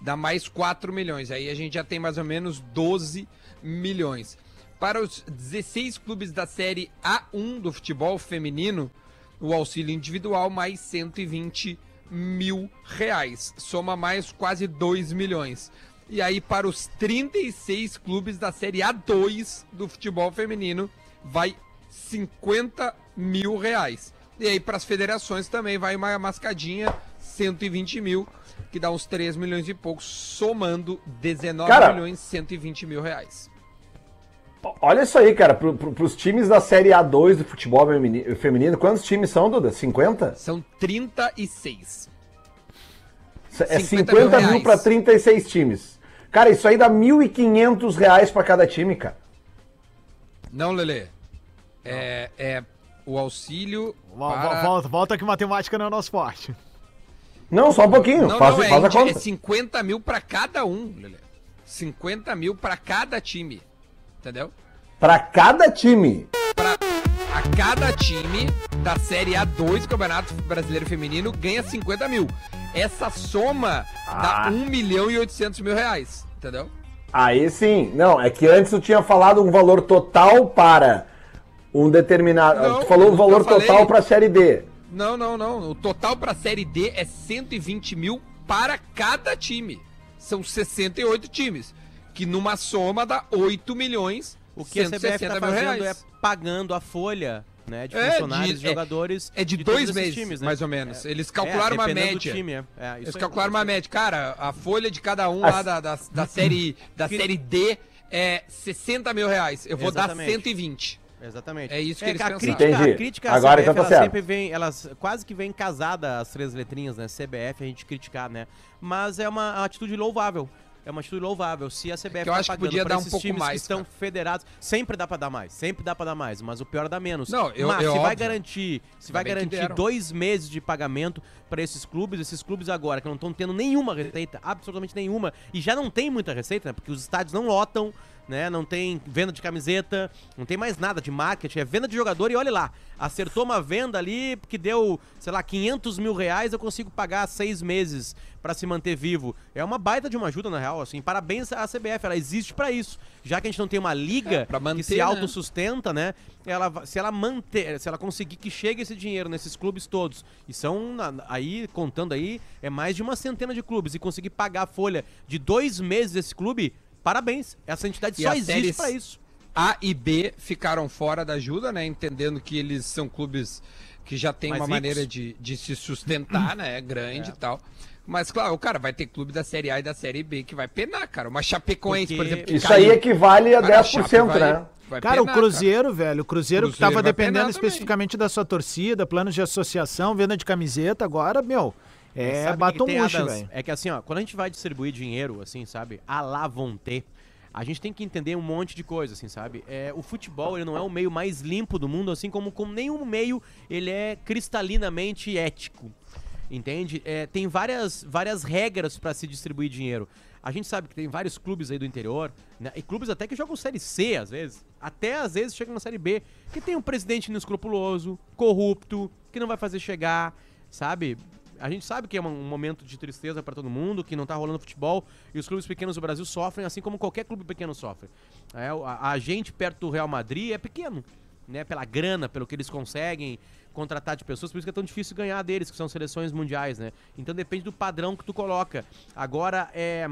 Dá mais 4 milhões. Aí a gente já tem mais ou menos 12 milhões. Para os 16 clubes da Série A1 do futebol feminino, o auxílio individual mais 120 mil reais. Soma mais quase 2 milhões. E aí, para os 36 clubes da Série A2 do futebol feminino, vai 50 mil reais. E aí, para as federações também vai uma mascadinha, 120 mil, que dá uns 3 milhões e poucos, somando 19 Cara, milhões e 120 mil reais. Olha isso aí, cara, pro, pro, pros times da Série A2 do futebol femini- feminino, quantos times são, Duda? 50? São 36. É 50 50 mil mil, pra 36 times. Cara, isso aí dá 1.500 reais pra cada time, cara. Não, Lele. É, é o auxílio. Vol- para- Volta, volta que matemática não é o nosso forte. Não, só um pouquinho, Não, faz, não, é, faz a é conta. 50 mil pra cada um, Lele. 50 mil pra cada time. Entendeu? Pra cada time. Pra, a cada time da Série A2 do Campeonato Brasileiro Feminino ganha 50 mil. Essa soma dá Ah. 1 milhão e 800 mil reais. Entendeu? Aí sim. Não, é que antes tu tinha falado um valor total para um determinado. Não, tu falou um eu valor total pra Série D. Não, não, não. O total pra Série D é 120 mil para cada time. São 68 times. Que numa soma dá 8 milhões O que a CBF tá mil fazendo reais. é pagando a folha né, de É, funcionários, de- de jogadores. É de, todos dois meses, times, né? mais ou menos. É, Eles é, calcularam uma dependendo do média. time, é. É, isso Eles calcularam uma média. Cara, a folha de cada um As- lá da, da, da série, da série D é 60 mil reais. Eu vou Exatamente. dar 120. Exatamente. É isso que eles a pensaram. crítica, a crítica à Agora CBF, então tá ela certo. sempre vem, elas quase que vem casada as três letrinhas, né? CBF, a gente criticar, né? Mas é uma atitude louvável. É uma atitude louvável. Se a CBF que eu tá acho que pagando podia pra dar um esses pouco times mais, que estão cara. federados, sempre dá pra dar mais, sempre dá pra dar mais, mas o pior é dar menos. Não, eu- mas é se vai óbvio. garantir, se Ainda vai garantir dois meses de pagamento pra esses clubes, esses clubes agora que não estão tendo nenhuma receita, absolutamente nenhuma, e já não tem muita receita, né? Porque os estádios não lotam, né? Não tem venda de camiseta, não tem mais nada de marketing, é venda de jogador e olha lá, acertou uma venda ali que deu, sei lá, 500 mil reais, eu consigo pagar seis meses pra se manter vivo. É uma baita de uma ajuda, na real, assim, parabéns à CBF, ela existe pra isso. Já que a gente não tem uma liga É, manter, que se né? autossustenta, né? Ela, se ela manter, se ela conseguir que chegue esse dinheiro nesses clubes todos, e são aí, contando aí, é mais de uma centena de clubes, e conseguir pagar a folha de dois meses desse clube, parabéns. Essa entidade E só existe pra isso. A e B ficaram fora da ajuda, né? Entendendo que eles são clubes que já tem Mais uma ricos. maneira de, de se sustentar, né? Grande e tal. Mas, claro, cara, vai ter clube da Série A e da Série B que vai penar, cara. Uma Chapecoense, Porque por exemplo. que Isso caiu. aí equivale a Cara, a 10%, Chape vai- né? vai Cara, o penar, Cruzeiro, velho, o Cruzeiro, que Cruzeiro tava vai dependendo especificamente da sua torcida, planos de associação, venda de camiseta, agora, meu, é Sabe batom que velho. É que assim, ó, quando a gente vai distribuir dinheiro, assim, sabe, a vão ter, a gente tem que entender um monte de coisa, assim, sabe? É, o futebol, ele não é o meio mais limpo do mundo, assim como, como nenhum meio, ele é cristalinamente ético. Entende? É, tem várias, várias regras pra se distribuir dinheiro. A gente sabe que tem vários clubes aí do interior, né? E clubes até que jogam Série C, às vezes. Até às vezes chegam na Série B. Que tem um presidente inescrupuloso, corrupto, que não vai fazer chegar, sabe? A gente sabe que é um momento de tristeza pra todo mundo, que não tá rolando futebol, e os clubes pequenos do Brasil sofrem, assim como qualquer clube pequeno sofre. É, a, a gente perto do Real Madrid é pequeno, né? Pela grana, pelo que eles conseguem contratar de pessoas, por isso que é tão difícil ganhar deles, que são seleções mundiais, né? Então depende do padrão que tu coloca. Agora, é.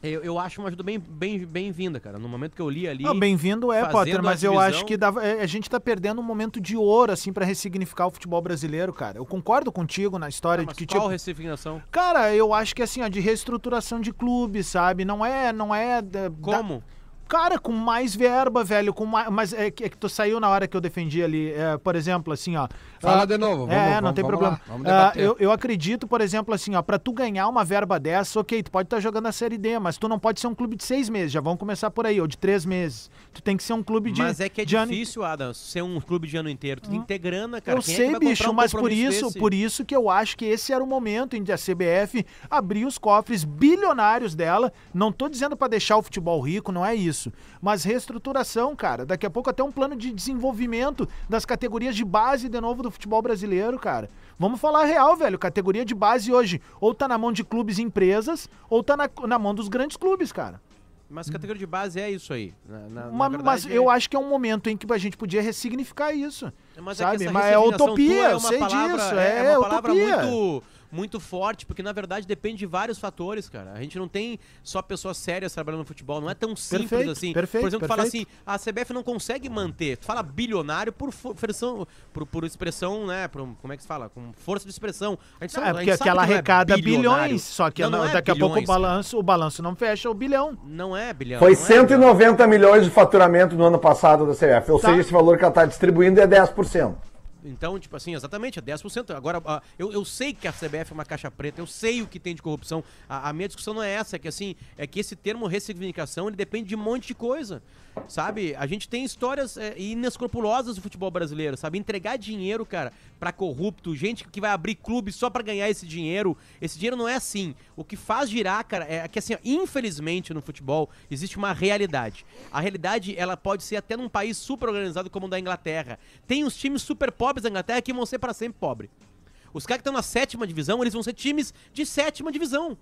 Eu, eu acho uma ajuda bem, bem, bem-vinda, cara. No momento que eu li ali. Não, bem-vindo é, Potter, mas eu divisão- acho que dava- é, a gente tá perdendo um momento de ouro, assim, pra ressignificar o futebol brasileiro, cara. Eu concordo contigo na história Ah, de que, qual tipo, ressignação? Cara, eu acho que assim, ó, de reestruturação de clubes, sabe? Não é, não é. da- Como? da- Cara, com mais verba, velho, com mais. Mas é que, é que tu saiu na hora que eu defendi ali. é, por exemplo, assim, ó. Fala de novo, vamos- é, não vamos- tem vamos problema. lá, vamos debater. eu, eu acredito, por exemplo, assim, ó, pra tu ganhar uma verba dessa, ok, tu pode estar jogando a Série D, mas tu não pode ser um clube de seis meses, já vamos começar por aí, ou de três meses. Tu tem que ser um clube de. Mas é que é de ano- difícil, Adam, ser um clube de ano inteiro. Tu tem que ter grana, cara. Eu Quem é que sei, vai comprar bicho, um mas por isso, desse? por isso que eu acho que esse era o momento em que a CBF abrir os cofres bilionários dela. Não tô dizendo pra deixar o futebol rico, não é isso. Isso. Mas reestruturação, cara. Daqui a pouco até um plano de desenvolvimento das categorias de base de novo do futebol brasileiro, cara. Vamos falar real, velho. Categoria de base hoje ou tá na mão de clubes e empresas ou tá na, na mão dos grandes clubes, cara. Mas categoria de base é isso aí. Na, na- na Ma- mas verdade, eu é- acho que é um momento em que a gente podia ressignificar isso. Mas sabe? é que essa Mas é ressignificação utopia, tua eu sei palavra, disso, É, é uma palavra utopia. muito, muito forte, porque na verdade depende de vários fatores, cara. A gente não tem só pessoas sérias trabalhando no futebol, não é tão simples Perfeito, assim. perfeito, por exemplo, fala assim, perfeito. a CBF não consegue manter. Tu fala bilionário por, versão, por, por expressão, né? Por, como é que se fala? Com força de expressão. A gente, É, sabe- a porque gente sabe é arrecada bilionário. bilhões, só que Não, não não- é daqui a pouco o bilhões, cara. balanço, o balanço não fecha o bilhão. Não é bilhão. Foi não é bilhão. 190 milhões de faturamento no ano passado da CBF. Ou Tá. seja, esse valor que ela está distribuindo é 10%. Então, tipo assim, exatamente, é 10%. Agora, eu, eu sei que a CBF é uma caixa preta, eu sei o que tem de corrupção. A, a minha discussão não é essa, é que assim, é que esse termo ressignificação, ele depende de um monte de coisa. Sabe? A gente tem histórias é, inescrupulosas do futebol brasileiro, sabe? Entregar dinheiro, cara, pra corrupto, gente que vai abrir clube só pra ganhar esse dinheiro. Esse dinheiro não é assim. O que faz girar, cara, é que assim, ó, infelizmente no futebol existe uma realidade. A realidade, ela pode ser até num país super organizado como o da Inglaterra. Tem os times super pobres da Inglaterra que vão ser pra sempre pobres. Os caras que estão na sétima divisão, eles vão ser times de sétima divisão.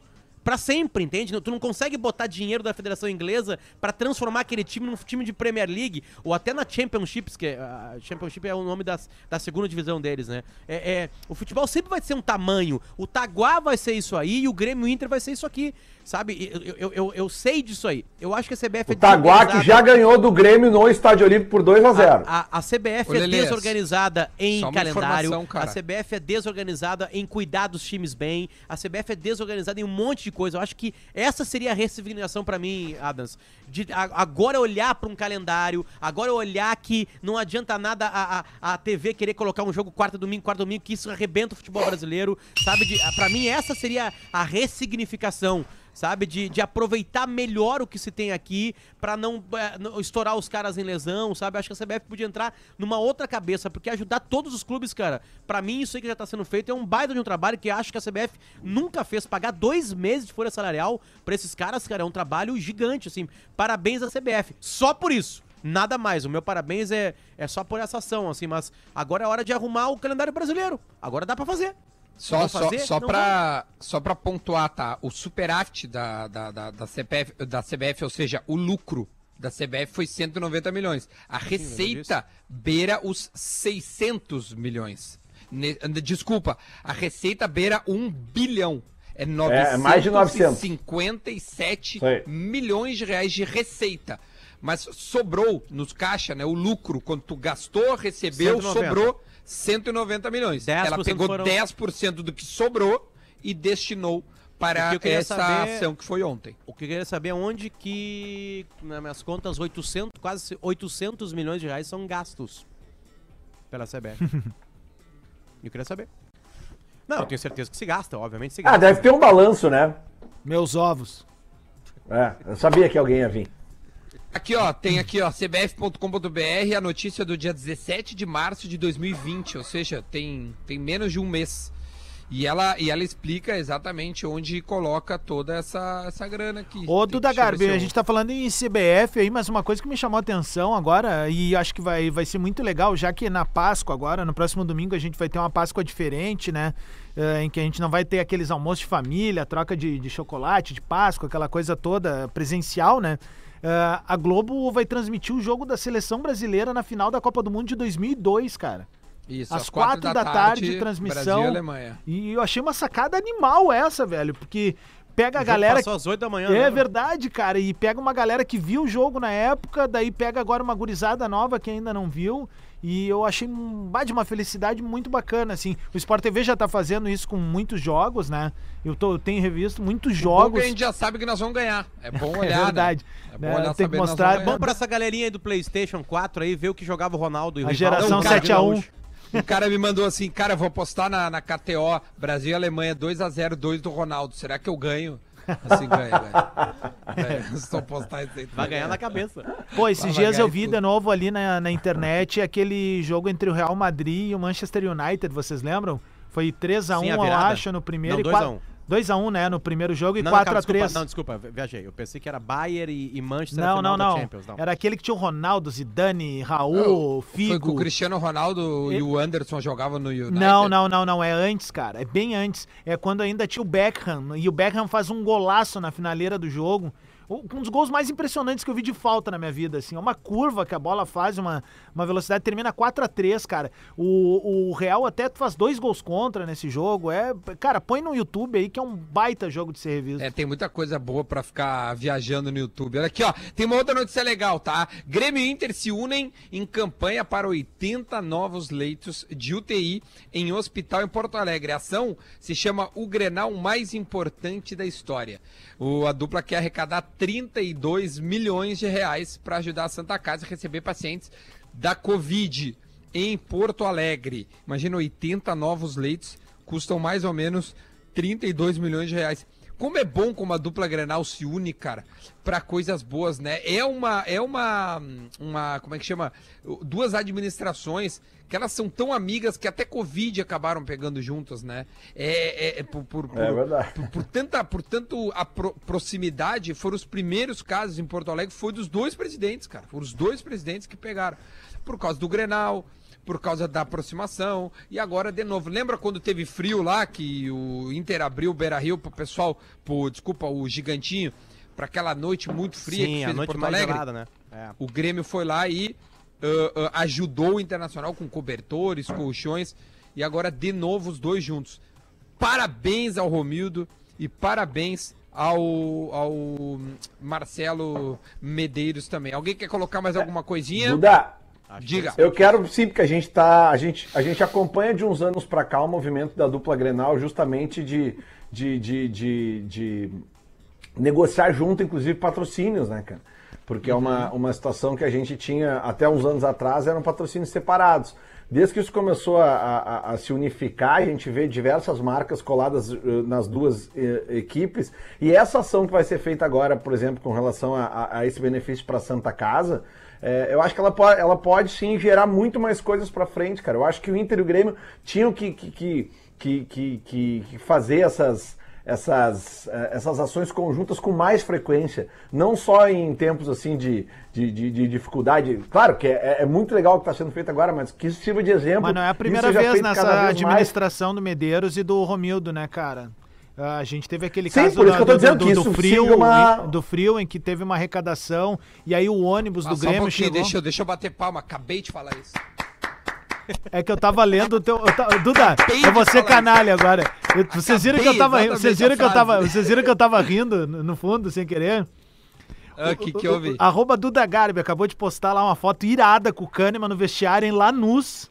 Pra sempre, entende? Tu não consegue botar dinheiro da Federação Inglesa pra transformar aquele time num time de Premier League ou até na Championships, que é, a Championship é o nome das, da segunda divisão deles, né? É, é, o futebol sempre vai ser um tamanho. O Taguá vai ser isso aí e o Grêmio Inter vai ser isso aqui, sabe? Eu, eu, eu, eu sei disso aí. Eu acho que a CBF O Taguá que já ganhou do Grêmio no Estádio Olímpico por 2 a 0 a, a- a CBF Ô, é desorganizada em calendário. A CBF é desorganizada em cuidar dos times bem. A CBF é desorganizada em um monte de coisa. Eu acho que essa seria a ressignificação pra mim, Adams. De a- agora olhar pra um calendário, agora olhar que não adianta nada a, a, a TV querer colocar um jogo quarta domingo, quarta domingo, que isso arrebenta o futebol brasileiro, sabe? Pra mim, essa seria a ressignificação sabe? De, de aproveitar melhor o que se tem aqui pra não, é, não estourar os caras em lesão, sabe? Acho que a CBF podia entrar numa outra cabeça, porque ajudar todos os clubes, cara, pra mim isso aí que já tá sendo feito é um baita de um trabalho que acho que a CBF nunca fez. Pagar dois meses de folha salarial pra esses caras, cara, é um trabalho gigante, assim. Parabéns à CBF. Só por isso. Nada mais. O meu parabéns é, é só por essa ação, assim, mas agora é hora de arrumar o calendário brasileiro. Agora dá pra fazer. Só, só, fazer? só, Não pra, só pra pontuar, tá? O superávit da, da, da, da, CPF, da CBF, ou seja, o lucro da CBF foi 190 milhões. A receita beira os 600 milhões. Desculpa, a receita beira 1 bilhão. É É, mais de 900. 957 Isso aí. milhões de reais de receita. Mas sobrou nos caixa, né? O lucro, quando tu gastou, recebeu, 190. sobrou 190 milhões. 10% Ela pegou foram- 10% do que sobrou e destinou para que essa saber- ação que foi ontem. O que eu queria saber é onde que, nas minhas contas, 800, quase 800 milhões de reais são gastos pela CBF. eu queria saber. Não, eu tenho certeza que se gasta, obviamente se gasta. Ah, deve ter um balanço, né? Meus ovos. É, eu sabia que alguém ia vir. Aqui, ó, tem aqui, ó, cbf.com.br, a notícia do dia 17 de março de 2020, ou seja, tem, tem menos de um mês. E ela, e ela explica exatamente onde coloca toda essa, essa grana aqui. Ô, Duda Garbi, eu- a gente tá falando em CBF aí, mas uma coisa que me chamou a atenção agora, e acho que vai, vai ser muito legal, já que na Páscoa agora, no próximo domingo, a gente vai ter uma Páscoa diferente, né? Eh, em que a gente não vai ter aqueles almoços de família, troca de, de chocolate, de Páscoa, aquela coisa toda presencial, né? Eh, a Globo vai transmitir o jogo da seleção brasileira na final da Copa do Mundo de 2002, cara. Isso, às quatro, quatro da, da, tarde, tarde transmissão. Brasil, Alemanha. E eu achei uma sacada animal essa, velho, porque pega a galera. Passou às 8 da manhã, É né? verdade, cara. E pega uma galera que viu o jogo na época, daí pega agora uma gurizada nova que ainda não viu. E eu achei um, de uma felicidade muito bacana, assim. O Sport TV já tá fazendo isso com muitos jogos, né? Eu, tô, eu tenho revisto muitos é jogos. Porque a gente já sabe que nós vamos ganhar. É bom é olhar. é verdade. Né? É bom olhar, né, tem que mostrar. É bom pra essa galerinha aí do PlayStation 4 aí ver o que jogava o Ronaldo e o A geração 7x1. O cara me mandou assim, cara, vou apostar na, na KTO, Brasil e Alemanha 2x0, 2 do Ronaldo. Será que eu ganho? Assim ganha, velho. Só postar isso aí. Vai ganhar na cabeça. Pô, esses dias eu vi tudo. de novo ali na, na internet aquele jogo entre o Real Madrid e o Manchester United, vocês lembram? Foi 3x1, eu acho, no primeiro Não, 2x1. 1. 2x1, né, no primeiro jogo e Não, não, cara, 4x3. desculpa, não, desculpa, vi- viajei. Eu pensei que era Bayern e, e Manchester Não, final não, da não. Champions. Não. Era aquele que tinha o Ronaldo, Zidane, Raul, Foi que o Figo. Cristiano Ronaldo e o Anderson jogavam no United. Não, não, não, não. É antes, cara. É bem antes. É quando ainda tinha o Beckham. E o Beckham faz um golaço na finaleira do jogo. Um dos gols mais impressionantes que eu vi de falta na minha vida, assim. É uma curva que a bola faz, uma, uma velocidade, termina 4 a 3 cara. O, o Real até faz dois gols contra nesse jogo. É, cara, põe no YouTube aí que é um baita jogo de ser revisto. É, tem muita coisa boa pra ficar viajando no YouTube. Olha aqui, ó. Tem uma outra notícia legal, tá? Grêmio e Inter se unem em campanha para 80 novos leitos de UTI em hospital em Porto Alegre. A ação se chama O Grenal Mais Importante da História. O, a dupla quer arrecadar 32 milhões de reais para ajudar a Santa Casa a receber pacientes da Covid em Porto Alegre. Imagina 80 novos leitos, custam mais ou menos 32 milhões de reais. Como é bom como a dupla Grenal se une, cara, para coisas boas, né? É uma é uma uma como é que chama? Duas administrações que elas são tão amigas que até Covid acabaram pegando juntas, né? É, é- é por, por, por- É verdade. por, por tanta, por tanto a pro- proximidade, foram os primeiros casos em Porto Alegre, foi dos dois presidentes, cara. Foram os dois presidentes que pegaram. Por causa do Grenal, por causa da aproximação. E agora, de novo, lembra quando teve frio lá, que o Inter abriu o Beira Rio pro pessoal, pro, desculpa, o Gigantinho, para aquela noite muito fria que Sim, fez a em noite Porto mais Alegre? gelada, né? É. O Grêmio foi lá e ah, ah, ajudou o Internacional com cobertores, colchões. E agora, de novo, os dois juntos. Parabéns ao Romildo e parabéns ao, ao Marcelo Medeiros também. Alguém quer colocar mais alguma coisinha? Duda, Acho Diga. que eu quero sim, porque a gente tá. A gente, a gente acompanha de uns anos pra cá o movimento da dupla Grenal, justamente de, de, de, de, de negociar junto, inclusive, patrocínios, né, cara? Porque é uma, uma situação que a gente tinha até uns anos atrás, eram patrocínios separados. Desde que isso começou a, a- a se unificar, a gente vê diversas marcas coladas eh, nas duas eh, equipes. E essa ação que vai ser feita agora, por exemplo, com relação a, a- a esse benefício para Santa Casa, eh, eu acho que ela pode, ela pode sim gerar muito mais coisas para frente, cara. Eu acho que o Inter e o Grêmio tinham que, que, que, que, que, fazer essas essas, eh, essas ações conjuntas com mais frequência, não só em tempos assim de, de, de- de dificuldade. Claro que é, é muito legal o que está sendo feito agora, mas que isso sirva de exemplo. Mas não é a primeira seja vez nessa vez mais. administração do Medeiros e do Romildo, né, cara? Ah, A gente teve aquele Sim, caso isso do, do- do isso frio, uma- em- do frio em que teve uma arrecadação e aí o ônibus Ah, do um Grêmio pouquinho, chegou. deixa, eu- deixa eu bater palma. Acabei de falar isso. É que eu tava lendo o teu. eu ta- Duda, Acabei eu vou ser canalha agora. Eu- vocês viram que eu tava rindo. Vocês viram que eu tava. Vocês viram que eu tava rindo no fundo, sem querer? O que, que houve? Arroba Duda Garbi acabou de postar lá uma foto irada com o Kahneman no vestiário em Lanús.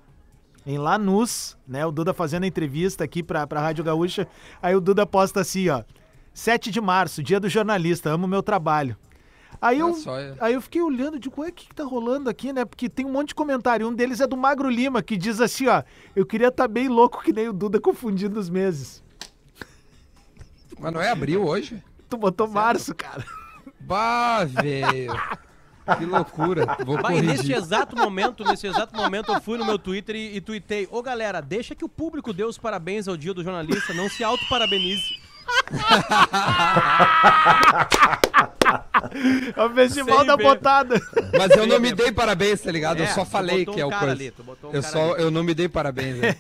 Em Lanús, né? O Duda fazendo a entrevista aqui pra, pra Rádio Gaúcha. Aí o Duda posta assim, ó. 7 de março, dia do jornalista, amo meu trabalho. Aí eu, só, é. aí eu fiquei olhando, digo, ué, o que, que tá rolando aqui, né? Porque tem um monte de comentário. Um deles é do Magro Lima, que diz assim, ó. Eu queria estar bem louco que nem o Duda confundindo os meses. Mas não é abril hoje? Tu botou março, cara. Bah, velho. Que loucura. Vou e corrigir. exato momento, nesse exato momento, eu fui no meu Twitter e, e tuitei, ô galera, deixa que o público dê os parabéns ao dia do jornalista, não se auto-parabenize. É o festival Sem da ver. botada. Mas eu não me dei parabéns, tá ligado? eu É, só tu falei botou que é o cara coisa. ali, um eu cara só, ali. eu não me dei parabéns, né?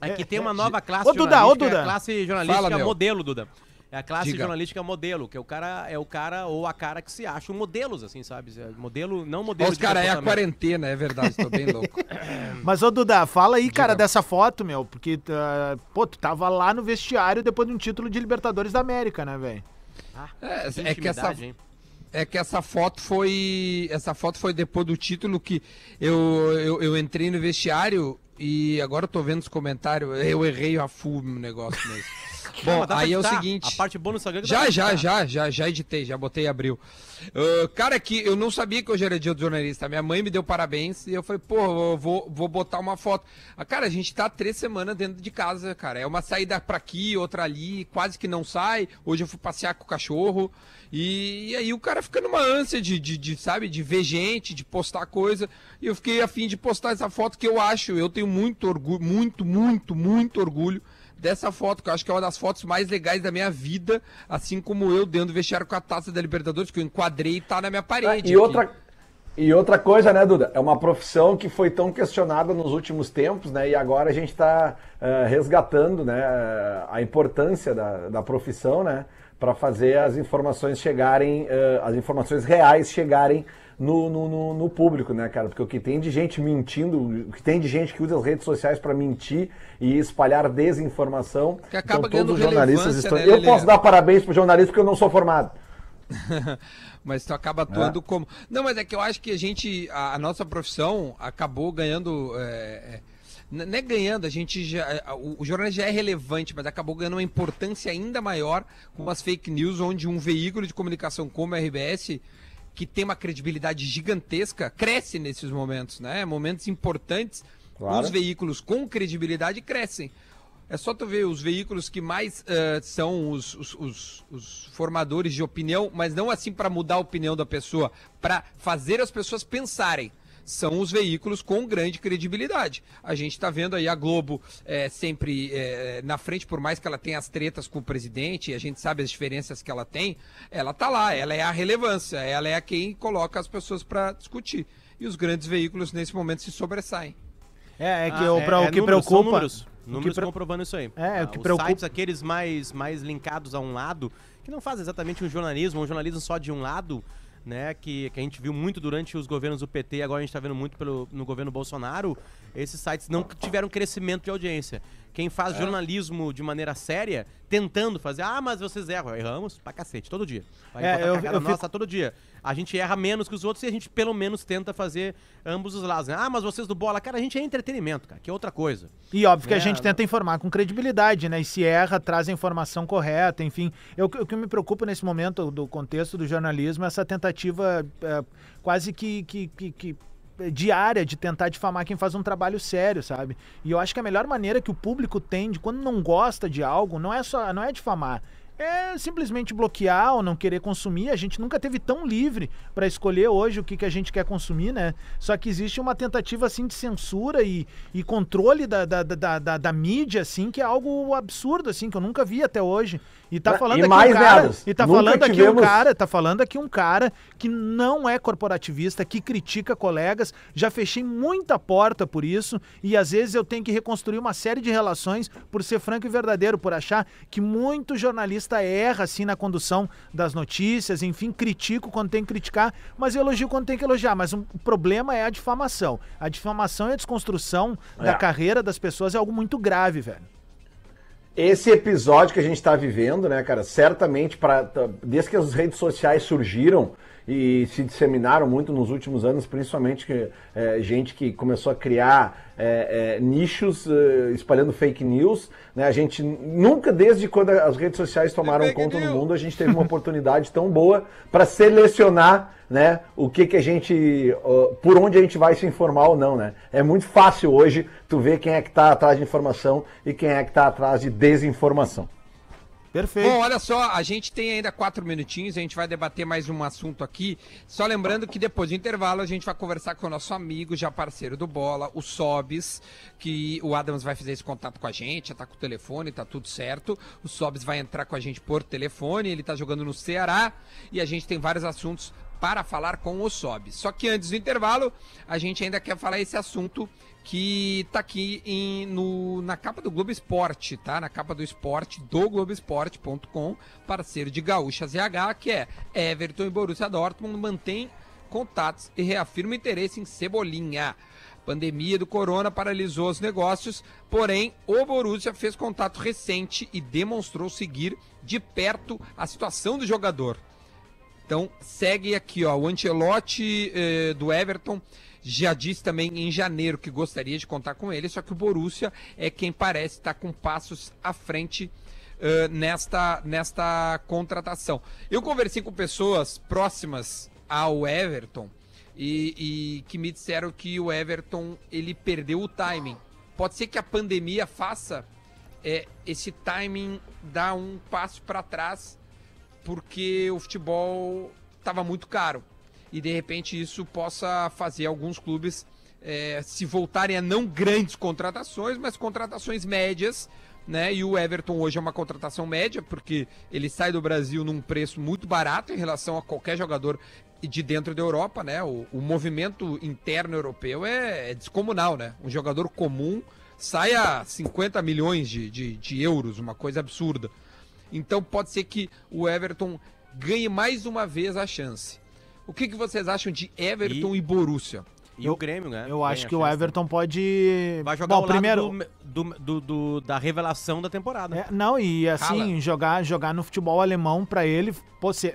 Aqui tem uma nova classe Ô, Duda, ô, é Duda. a classe jornalística Fala, modelo, Duda. É a classe Diga. jornalística modelo, que é o cara é o cara ou a cara que se acham modelos, assim, sabe? É Modelo, não modelo os caras, é a quarentena, é verdade, tô bem louco. Mas, ô Duda, fala aí, cara, dessa foto, meu. Porque, ah, pô, tu tava lá no vestiário depois de um título de Libertadores da América, né, velho? Ah, É, que é que essa, hein? é que essa foto foi. Essa foto foi depois do título que eu, eu, eu entrei no vestiário e agora eu tô vendo os comentários. Eu errei a full no negócio mesmo. Não, Bom, pra aí é o seguinte. A parte boa no Instagram que dá Já, já, já, já, já editei, já botei e abriu. Ah, cara, que eu não sabia que hoje era dia do jornalista. Minha mãe me deu parabéns e eu falei, pô, eu vou, vou botar uma foto. Ah, cara, a gente tá três semanas dentro de casa, cara. É uma saída pra aqui, outra ali, quase que não sai. Hoje eu fui passear com o cachorro. E, e aí o cara fica numa ânsia de, de, de, sabe, de ver gente, de postar coisa. E eu fiquei afim de postar essa foto que eu acho, eu tenho muito orgulho, muito, muito, muito orgulho dessa foto, que eu acho que é uma das fotos mais legais da minha vida, assim como eu dentro do vestiário com a taça da Libertadores, que eu enquadrei e tá na minha parede. Ah, e aqui. outra, e outra coisa, né, Duda? É uma profissão que foi tão questionada nos últimos tempos, né? E agora a gente está resgatando né, a importância da, da profissão, né? Para fazer as informações chegarem, uh, as informações reais chegarem no, no, no, no, público, né, cara? Porque o que tem de gente mentindo, o que tem de gente que usa as redes sociais para mentir e espalhar desinformação. Que acaba então, todos os jornalistas estão. né, eu posso dar parabéns pro jornalista porque eu não sou formado. mas tu acaba atuando como. Não, mas é que eu acho que a gente, a, a nossa profissão acabou ganhando. É, é, não é ganhando, a gente já. O, o jornalismo já é relevante, mas acabou ganhando uma importância ainda maior com as fake news, onde um veículo de comunicação como a RBS, que tem uma credibilidade gigantesca, cresce nesses momentos, né? Momentos importantes, Claro. os veículos com credibilidade crescem. É só tu ver os veículos que mais eh, são os, os- os- os formadores de opinião, mas não assim para mudar a opinião da pessoa, para fazer as pessoas pensarem. São os veículos com grande credibilidade. A gente está vendo aí a Globo eh, sempre eh, na frente, por mais que ela tenha as tretas com o presidente, e a gente sabe as diferenças que ela tem, ela tá lá, ela é a relevância, ela é a quem coloca as pessoas para discutir. E os grandes veículos nesse momento se sobressaem. É, é que Ah, o, pra- o que números, são preocupa. Números, o que números pre- comprovando isso aí. É, o Ah, que os preocupa- sites aqueles mais, mais linkados a um lado, que não fazem exatamente um jornalismo, um jornalismo só de um lado, né? Que, que a gente viu muito durante os governos do PT, agora a gente tá vendo muito pelo, no governo Bolsonaro. Esses sites não tiveram crescimento de audiência. Quem faz É. jornalismo de maneira séria, tentando fazer, ah, mas vocês erram. Erramos pra cacete, todo dia. Vai É, eu- eu nossa fico- todo dia. A gente erra menos que os outros e a gente pelo menos tenta fazer ambos os lados. né? Ah, mas vocês do bola, cara, a gente é entretenimento, cara, que é outra coisa. E óbvio que a É, gente não- tenta informar com credibilidade, né? E se erra, traz a informação correta, enfim. Eu, o que me preocupa nesse momento do contexto do jornalismo é essa tentativa é, quase que, que, que- que, diária de tentar difamar quem faz um trabalho sério, sabe? E eu acho que a melhor maneira que o público tem de quando não gosta de algo não é só não é difamar. É simplesmente bloquear ou não querer consumir. A gente nunca teve tão livre para escolher hoje o que, que a gente quer consumir, né? Só que existe uma tentativa assim de censura e, e controle da, da, da, da, da mídia, assim, que é algo absurdo, assim, que eu nunca vi até hoje. E tá Ah, falando e aqui mais um cara. E tá falando aqui um tivemos- cara, tá falando aqui um cara que não é corporativista, que critica colegas. Já fechei muita porta por isso. E às vezes eu tenho que reconstruir uma série de relações por ser franco e verdadeiro, por achar que muito jornalista erra assim na condução das notícias, enfim, critico quando tem que criticar, mas elogio quando tem que elogiar. Mas o problema é a difamação. A difamação e a desconstrução da É. carreira das pessoas é algo muito grave, velho. Esse episódio que a gente está vivendo, né, cara, certamente, pra, desde que as redes sociais surgiram e se disseminaram muito nos últimos anos, principalmente que, é, gente que começou a criar é, é, nichos é, espalhando fake news, né, a gente nunca, desde quando as redes sociais tomaram conta news. no mundo, a gente teve uma oportunidade tão boa para selecionar né, o que, que a gente, por onde a gente vai se informar ou não, né? É muito fácil hoje tu ver quem é que tá atrás de informação e quem é que tá atrás de desinformação. Perfeito. Bom, olha só, a gente tem ainda quatro minutinhos, a gente vai debater mais um assunto aqui. Só lembrando que depois do intervalo a gente vai conversar com o nosso amigo, já parceiro do Bola, o Sobis, que o Adams vai fazer esse contato com a gente, já tá com o telefone, tá tudo certo. O Sobis vai entrar com a gente por telefone, ele tá jogando no Ceará e a gente tem vários assuntos para falar com o Sobis. Só que antes do intervalo, a gente ainda quer falar esse assunto que tá aqui em- no, na capa do Globo Esporte, tá? Na capa do esporte do Globoesporte.com, parceiro de Gaúcha ZH, que é Everton e Borussia Dortmund mantém contatos e reafirma interesse em Cebolinha. Pandemia do corona paralisou os negócios, porém o Borussia fez contato recente e demonstrou seguir de perto a situação do jogador. Então segue aqui, ó, o Ancelotti eh, do Everton já disse também em janeiro que gostaria de contar com ele, só que o Borussia é quem parece estar com passos à frente eh, nesta, nesta contratação. Eu conversei com pessoas próximas ao Everton e, e que me disseram que o Everton ele perdeu o timing. Pode ser que a pandemia faça eh, esse timing dar um passo para trás porque o futebol estava muito caro. E de repente isso possa fazer alguns clubes eh, se voltarem a não grandes contratações, mas contratações médias né? E o Everton hoje é uma contratação média, porque ele sai do Brasil num preço muito barato em relação a qualquer jogador de dentro da Europa, né? O, o movimento interno europeu é, é descomunal, né? Um jogador comum sai a 50 milhões de, de, de euros, uma coisa absurda. Então pode ser que o Everton ganhe mais uma vez a chance. O que, que vocês acham de Everton e, e Borussia? E eu, o Grêmio, né? Eu acho que o Everton pode. Vai jogar Bom, primeiro do, do, do, da revelação da temporada. É, não, e assim, jogar, jogar no futebol alemão para ele,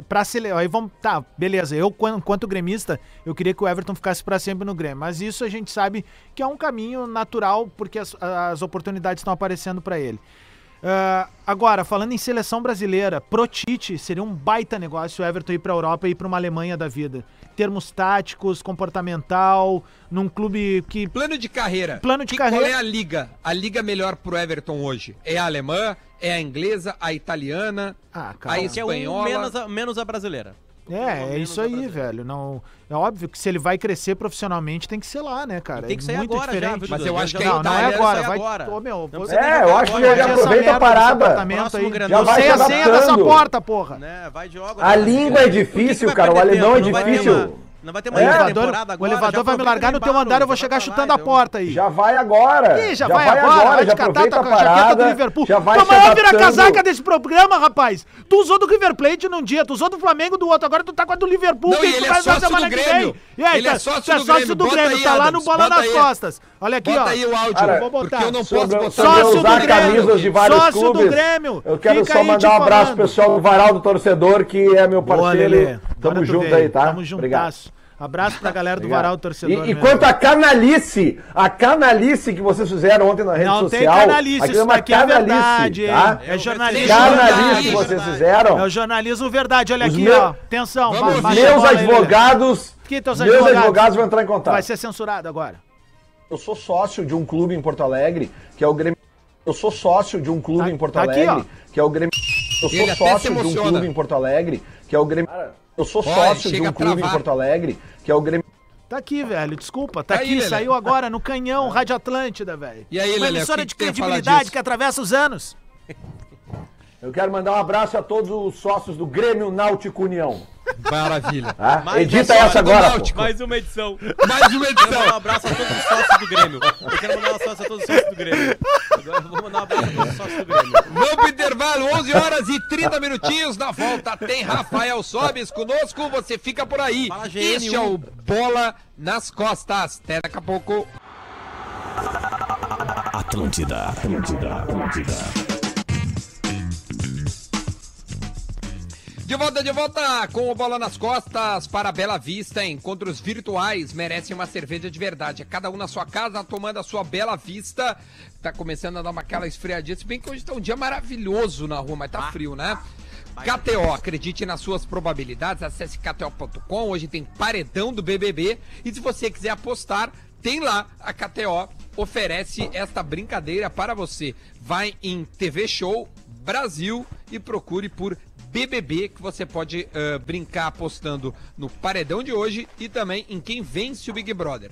para ser. Aí vamos. Tá, beleza. Eu, quanto gremista, eu queria que o Everton ficasse para sempre no Grêmio. Mas isso a gente sabe que é um caminho natural, porque as, as oportunidades estão aparecendo para ele. Uh, agora, falando em seleção brasileira, pro Tite seria um baita negócio o Everton ir pra Europa e ir pra uma Alemanha da vida. Termos táticos, comportamental, num clube que. Plano de carreira. Plano de que, carreira. Qual é a liga? A liga melhor pro Everton hoje? É a alemã? É a inglesa? A italiana? Ah, a espanhola? É um menos, a, menos a brasileira. É, é isso aí, velho. Não, é óbvio que se ele vai crescer profissionalmente, tem que ser lá, né, cara? E tem que ser é muito agora diferente. Já, mas eu acho que não, não é agora, vai. Agora. Ô, meu, é, eu acho que ele aproveita a parada. Aí. Já vai a senha dessa porta, porra. Né, vai de jogo, a língua é difícil, cara. O alemão é difícil. Não vai ter mais é, elevador, agora. O elevador vai me largar no teu andar, eu vou chegar chutando a porta aí. Já vai agora. Ih, já, já vai, vai agora. agora. Já aproveita a parada. Do Liverpool. Já vai Toma lá, vira casaca desse programa, rapaz. Tu usou do River Plate num dia, tu usou do Flamengo do outro, agora tu tá com a do Liverpool. Não, que ele é sócio do Grêmio. E aí, ele é sócio do Grêmio. do Grêmio, tá lá no Bola nas Costas. Olha aqui, ó. Bota aí o áudio, vou botar. Porque eu não posso botar. Sócio do Grêmio. Sócio do Grêmio. Eu quero só mandar um abraço pro pessoal do Varal do Torcedor, que é meu parceiro. Tamo junto aí, tá? Tamo juntasso. Abraço pra galera do Varal Torcedor. E, e quanto à canalice, a canalice que vocês fizeram ontem na rede não social. Não tem canalice, isso daqui é verdade, tá? É jornalismo. Canalice que vocês fizeram. É o jornalismo verdade. Olha aqui, ó. Atenção. Os meus advogados. Teus meus advogados vão entrar em contato. Vai ser censurado agora. Eu sou sócio de um clube em Porto Alegre, que é o Grêmio. Eu sou sócio de um clube tá, em Porto tá Alegre, aqui, que é o Grêmio. Eu sou sócio de um clube em Porto Alegre, que é o Grêmio. Eu sou sócio de um clube em Porto Alegre, que é o Grêmio. Tá aqui, velho, desculpa. Tá, tá aqui, aí, saiu agora no canhão Rádio Atlântida, velho. E aí, Uma emissora de credibilidade que atravessa os anos. Eu quero mandar um abraço a todos os sócios do Grêmio Náutico União. Maravilha. Ah, edita essa agora. Pô. Mais uma edição. Mais uma edição. Quero mandar um abraço a todos os sócios do Grêmio. Eu quero mandar um abraço a todos os sócios do Grêmio. Agora eu vou mandar um abraço a todos os sócios do Grêmio. Vamos pro intervalo, 11 horas e 30 minutinhos. Na volta tem Rafael Sobes conosco. Você fica por aí. Fala, este é o Bola nas Costas. Até daqui a pouco. Atlântida, Atlântida, Atlântida. De volta, de volta com o Bola nas Costas para Bela Vista. Encontros virtuais merecem uma cerveja de verdade. Cada um na sua casa tomando a sua Bela Vista. Tá começando a dar uma aquela esfriadinha. Se bem que hoje tá um dia maravilhoso na rua, mas tá frio, né? KTO, acredite nas suas probabilidades. Acesse KTO.com. Hoje tem paredão do BBB. E se você quiser apostar, tem lá a KTO oferece esta brincadeira para você. Vai em TV Show Brasil e procure por BBB que você pode uh, brincar apostando no paredão de hoje e também em quem vence o Big Brother.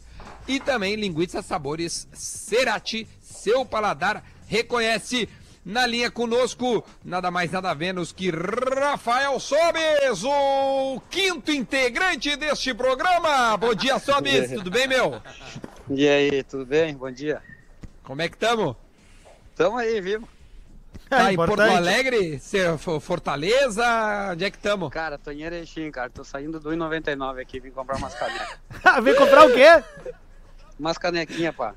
E também linguiça sabores Cerati, seu paladar reconhece. Na linha conosco, nada mais nada menos que Rafael Sobes, o quinto integrante deste programa. Bom dia, Sobes, tudo bem, meu? E aí, tudo bem? Bom dia. Como é que estamos? Estamos aí, vivo. Tá é em Porto Alegre? Fortaleza? Onde é que estamos? Cara, tô em Erechim, cara. Tô saindo do 1,99 aqui, vim comprar umas canecas. vem comprar o quê? Umas canequinhas, pá.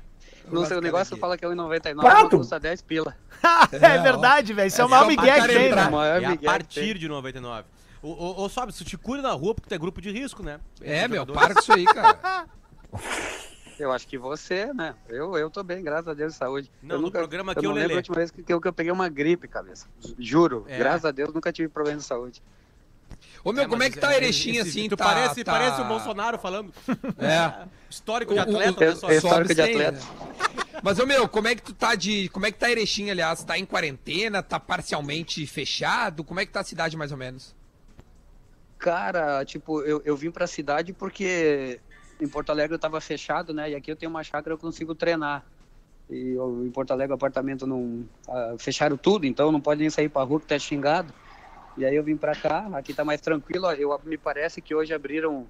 No seu negócio fala que é 1,99, mas custa 10 pila. é verdade, velho. Isso é, é o maior migué que tem, né? É a partir de 99. Ô, ô, ô, sabe, isso te cura na rua porque tu é grupo de risco, né? É, meu, para com isso aí, cara. Eu acho que você, né? Eu, eu tô bem, graças a Deus, de saúde. Não, eu no nunca, programa aqui eu não lembro a última vez que, que, eu, que eu peguei uma gripe, cabeça. Juro, é. graças a Deus, nunca tive problema de saúde. Ô meu, é, como é que tá a Erechim assim? Tu tá, parece, tá... parece o Bolsonaro falando. É. Histórico de atleta, o, o, né? Só histórico de atleta. Mas, ô meu, como é que tu tá de. Como é que tá Erechim, aliás? Tá em quarentena? Tá parcialmente fechado? Como é que tá a cidade, mais ou menos? Cara, tipo, eu, eu vim pra cidade porque em Porto Alegre eu estava fechado, né? E aqui eu tenho uma chácara, eu consigo treinar. E o- em Porto Alegre o apartamento não. ah, fecharam tudo, então não pode nem sair pra rua que tá xingado. E aí eu vim pra cá, aqui tá mais tranquilo. Eu, me parece que hoje abriram.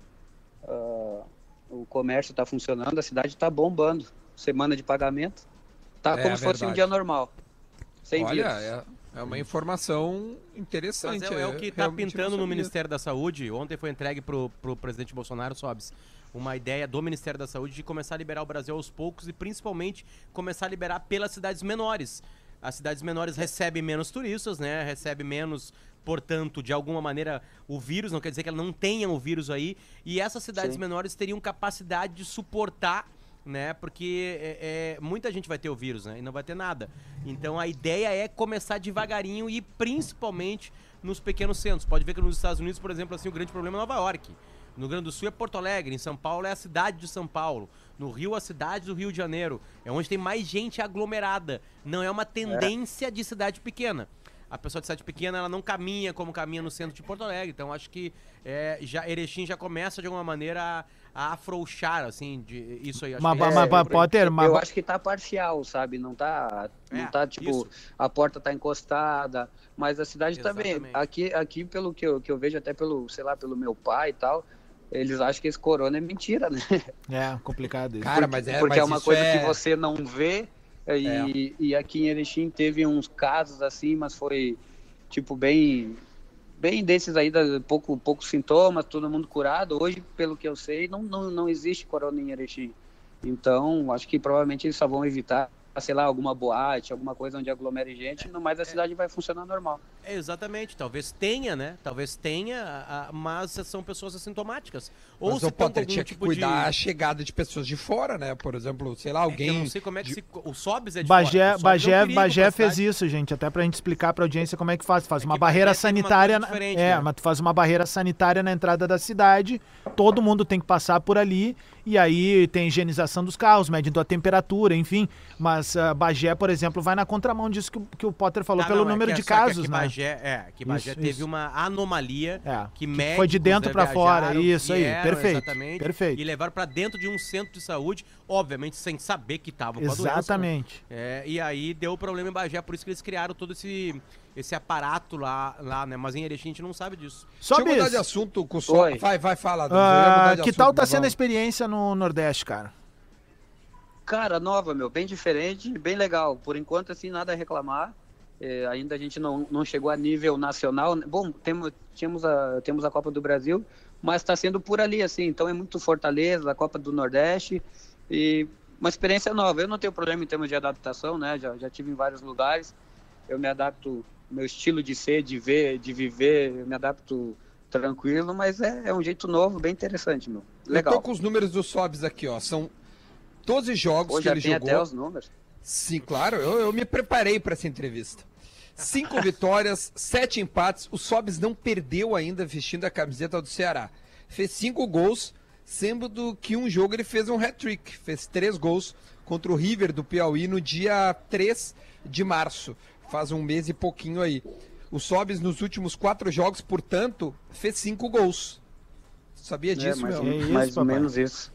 ah, o comércio tá funcionando, a cidade tá bombando. Semana de pagamento. Tá É, como se fosse um verdade. dia normal. Sem Olha, vírus. é, é uma informação interessante. Mas é, é o que está pintando no. Ministério da Saúde. Ontem foi entregue pro, pro presidente Bolsonaro, Sobes, uma ideia do Ministério da Saúde de começar a liberar o Brasil aos poucos e principalmente começar a liberar pelas cidades menores. As cidades menores recebem menos turistas, né? Recebem menos, portanto, de alguma maneira, o vírus. Não quer dizer que elas não tenham o vírus aí. E essas cidades Sim. menores teriam capacidade de suportar né? Porque é, é, muita gente vai ter o vírus, né? E não vai ter nada. Então a ideia é começar devagarinho e principalmente nos pequenos centros. Pode ver que nos Estados Unidos, por exemplo, assim, o grande problema é Nova York. No Rio Grande do Sul é Porto Alegre, em São Paulo é a cidade de São Paulo. No Rio, a cidade do Rio de Janeiro. É onde tem mais gente aglomerada. Não é uma tendência de cidade pequena. A pessoa de cidade pequena, ela não caminha como caminha no centro de Porto Alegre. Então, acho que é, já, Erechim já começa, de alguma maneira, a, a afrouxar, assim, de, isso aí. Acho Mas, que mas, é- mas, eu- Potter, mas, Eu acho que tá parcial, sabe? Não tá, não É, tá tipo, isso. a porta tá encostada, mas a cidade também. Aqui, aqui pelo que eu, que eu vejo, até pelo, sei lá, pelo meu pai e tal, eles acham que esse corona é mentira, né? é complicado isso. Cara, mas é, Porque mas é uma isso coisa é- que você não vê. E, É. e aqui em Erechim teve uns casos assim, mas foi tipo bem bem desses aí, da, pouco, poucos sintomas, todo mundo curado. Hoje, pelo que eu sei, não, não, não existe corona em Erechim. Então, acho que provavelmente eles só vão evitar, sei lá, alguma boate, alguma coisa onde aglomere gente, no mais a cidade vai funcionar normal. É, exatamente, talvez tenha, né? Talvez tenha, a- a- mas são pessoas assintomáticas. Ou Mas se o Potter algum tinha que tipo cuidar de... a chegada de pessoas de fora, né? Por exemplo, sei lá, É que alguém. eu não sei como é que de- se... O Sobs é de Bagé, fora. Sobs é um Bagé, Bagé fez isso, gente, até pra gente explicar pra audiência como é que faz. Faz É uma que barreira Bagé uma sanitária. diferente, é, né? mas tu faz uma barreira sanitária na entrada da cidade, todo mundo tem que passar por ali, e aí tem higienização dos carros, medindo a temperatura, enfim. Mas ah, Bagé, por exemplo, vai na contramão disso que, o- que o Potter falou, Tá, pelo não, é número que de é que casos, né? Bagé, é, que Bagé Isso, teve isso. uma anomalia É, que que médicos foi de dentro né, pra fora, isso aí, perfeito, exatamente, perfeito. E levaram pra dentro de um centro de saúde, obviamente sem saber que estavam com a doença. né? Exatamente. É, e aí deu problema em Bagé, por isso que eles criaram todo esse, esse aparato lá, lá, né? Mas em Erechim a gente não sabe disso. Só Deixa eu mudar de assunto com o. Oi. Vai, vai, fala. Dudu, eu ia mudar ah, que assunto, tal tá sendo a experiência no Nordeste, cara? Cara, nova, meu, bem diferente, bem legal. Por enquanto, assim, nada a reclamar. É, ainda a gente não, não chegou a nível nacional. Bom, temos, tínhamos a, temos a Copa do Brasil, mas está sendo por ali, assim. Então é muito Fortaleza, a Copa do Nordeste e uma experiência nova. Eu não tenho problema em termos de adaptação, né? Já, já tive em vários lugares. Eu me adapto, meu estilo de ser, de ver, de viver, eu me adapto tranquilo, mas é, é um jeito novo, bem interessante, meu. Eu tô Legal. com os números do Sobs aqui, ó. São 12 jogos Hoje que ele tem jogou. até os números. Sim, claro, eu, eu me preparei para essa entrevista. Cinco vitórias, sete empates. O Sobs não perdeu ainda vestindo a camiseta do Ceará. Fez cinco gols, sendo do que um jogo ele fez um hat-trick. Fez três gols contra o River do Piauí no dia 3 de março. Faz um mês e pouquinho aí. O Sobs nos últimos quatro jogos, portanto, fez cinco gols. Sabia disso, é, mais, meu? ou- É isso, mais ou menos isso.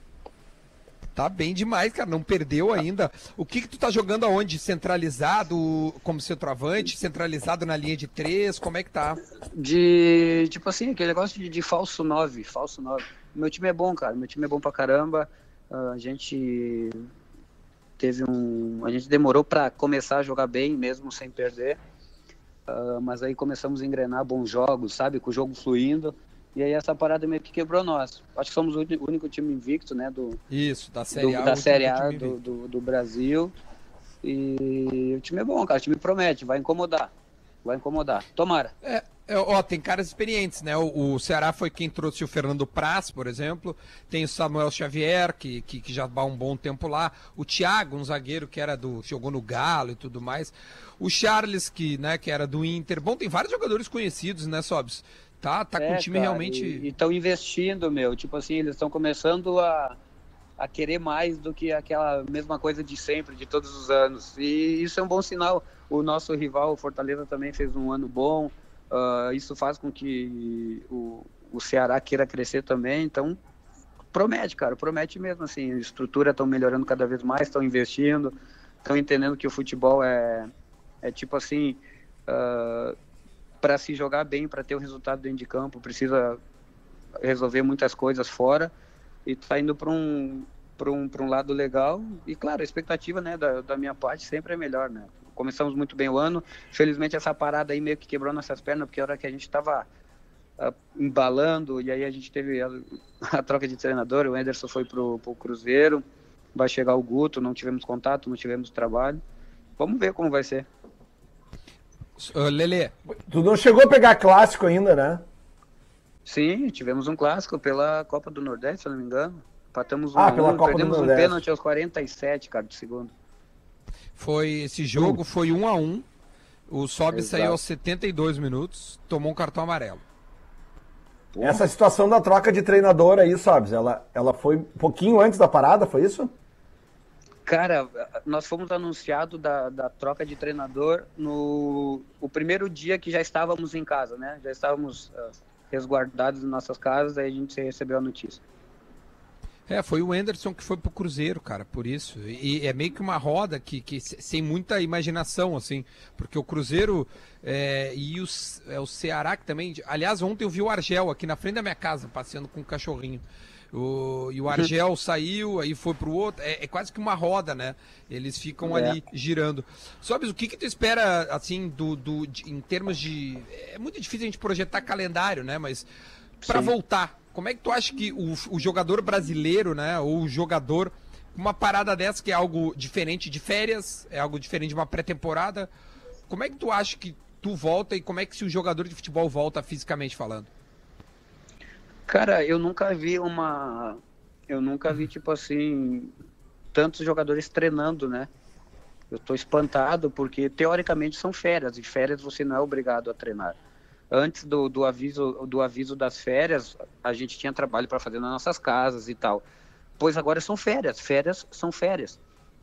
Tá bem demais, cara. Não perdeu ainda. O que que tu tá jogando aonde? Centralizado como centroavante? Centralizado na linha de três? Como é que tá? De, tipo assim, aquele negócio de, de falso 9, falso 9. Meu time é bom, cara. Meu time é bom pra caramba. Ah, a gente teve um. A gente demorou pra começar a jogar bem, mesmo sem perder. Ah, mas aí começamos a engrenar bons jogos, sabe? Com o jogo fluindo. E aí essa parada meio que quebrou nós. Acho que somos o único time invicto, né? Do, Isso, da do- Série A. da Série A do, do, do Brasil. E o time é bom, cara. O time promete, vai incomodar. Vai incomodar. Tomara. É, é, ó, tem caras experientes, né? O, o Ceará foi quem trouxe o Fernando Praz, por exemplo. Tem o Samuel Xavier, que, que, que já há um bom tempo lá. O Thiago, um zagueiro que era do. jogou no Galo e tudo mais. O Charles, que, né, que era do Inter. Bom, tem vários jogadores conhecidos, né, Sobs? Tá, tá com É, o time cara, realmente. E estão investindo, meu. Tipo assim, eles estão começando a, a querer mais do que aquela mesma coisa de sempre, de todos os anos. E isso é um bom sinal. O nosso rival, o Fortaleza, também fez um ano bom. Ah, isso faz com que o, o Ceará queira crescer também. Então, promete, cara. Promete mesmo. Assim, a estrutura estão melhorando cada vez mais, estão investindo. estão entendendo que o futebol é, é tipo assim, para se jogar bem, para ter o resultado dentro de campo, precisa resolver muitas coisas fora. E tá indo para um para um, um lado legal. E claro a expectativa né da, da minha parte sempre é melhor né. Começamos muito bem o ano. Felizmente essa parada aí meio que quebrou nossas pernas porque a hora que a gente estava uh, embalando e aí a gente teve a, a troca de treinador o Anderson foi pro, pro Cruzeiro. Vai chegar o Guto não tivemos contato não tivemos trabalho. Vamos ver como vai ser uh, Lele tu não chegou a pegar clássico ainda né Sim, tivemos um clássico pela Copa do Nordeste, se eu não me engano. Empatamos um, Ah, pela um, Copa do perdemos um Nordeste. pênalti aos 47, cara, do segundo. Foi esse jogo foi 1 a 1. O Sobe Exato. saiu aos 72 minutos, tomou um cartão amarelo. Essa situação da troca de treinador aí, sabes? Ela, ela foi um pouquinho antes da parada, foi isso? Cara, nós fomos anunciados da, da troca de treinador no o primeiro dia que já estávamos em casa, né? Já estávamos ah, resguardados em nossas casas, aí a gente recebeu a notícia. É, foi o Anderson que foi pro Cruzeiro, cara, por isso. E, é meio que uma roda que, que se- sem muita imaginação, assim, porque o Cruzeiro é, e os, é, o Ceará que também. Aliás, ontem eu vi o Argel aqui na frente da minha casa, passeando com um cachorrinho. O, e o Argel saiu, aí foi pro outro. É, é quase que uma roda, né? Eles ficam É. ali girando. Sabes, o que, que tu espera, assim, do, do, de- em termos de. É muito difícil a gente projetar calendário, né? Mas para voltar, como é que tu acha que o, o jogador brasileiro, né, ou o jogador, uma parada dessa que é algo diferente de férias, é algo diferente de uma pré-temporada, como é que tu acha que tu volta e como é que se o jogador de futebol volta fisicamente falando? Cara, eu nunca vi uma. Eu nunca vi, tipo assim, tantos jogadores treinando, né? Eu tô espantado porque, teoricamente, são férias, e férias você não é obrigado a treinar. Antes do, do, aviso, do aviso das férias, a gente tinha trabalho para fazer nas nossas casas e tal. Pois agora são férias, férias são férias.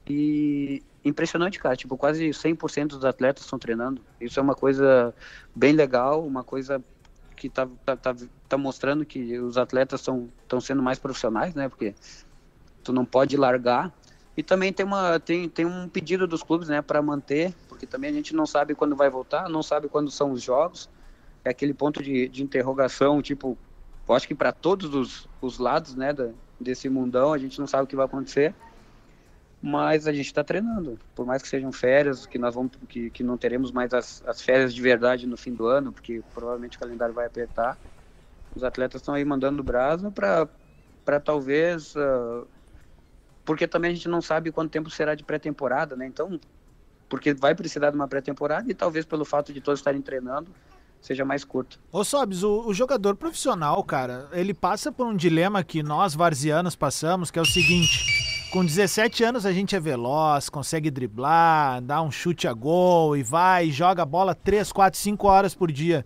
E impressionante, cara, tipo, quase 100% dos atletas estão treinando. Isso é uma coisa bem legal, uma coisa que tá, tá, tá, tá mostrando que os atletas estão sendo mais profissionais, né? Porque tu não pode largar. E também tem, uma, tem, tem um pedido dos clubes, né, para manter, porque também a gente não sabe quando vai voltar, não sabe quando são os jogos. É aquele ponto de, de interrogação, tipo, eu acho que para todos os, os lados, né, da, desse mundão, a gente não sabe o que vai acontecer. Mas a gente está treinando, por mais que sejam férias, que nós vamos, que, que não teremos mais as, as férias de verdade no fim do ano, porque provavelmente o calendário vai apertar. Os atletas estão aí mandando brasa para talvez ah, porque também a gente não sabe quanto tempo será de pré-temporada, né? Então, porque vai precisar de uma pré-temporada e talvez pelo fato de todos estarem treinando, seja mais curto. Ô Sobs, o, o jogador profissional, cara, ele passa por um dilema que nós, varzianos, passamos, que é o seguinte: com 17 anos a gente é veloz, consegue driblar, dá um chute a gol e vai, e joga a bola 3, 4, 5 horas por dia.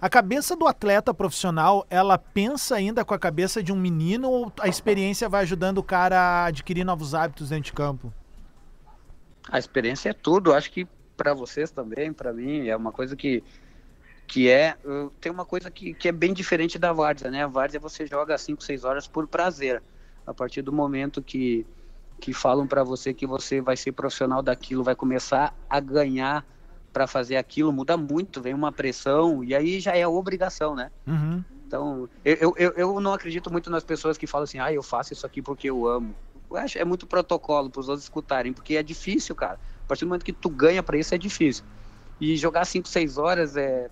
A cabeça do atleta profissional, ela pensa ainda com a cabeça de um menino ou a experiência vai ajudando o cara a adquirir novos hábitos dentro de campo? A experiência é tudo, acho que para vocês também, para mim, é uma coisa que que é, tem uma coisa que, que é bem diferente da várzea, né? A várzea você joga 5, 6 horas por prazer. A partir do momento que que falam para você que você vai ser profissional daquilo, vai começar a ganhar para fazer aquilo, muda muito, vem uma pressão e aí já é obrigação, né? Uhum. Então, eu, eu, eu não acredito muito nas pessoas que falam assim, ah, eu faço isso aqui porque eu amo. Eu acho é muito protocolo para os outros escutarem, porque é difícil, cara. A partir do momento que tu ganha para isso é difícil. E jogar 5, 6 horas é,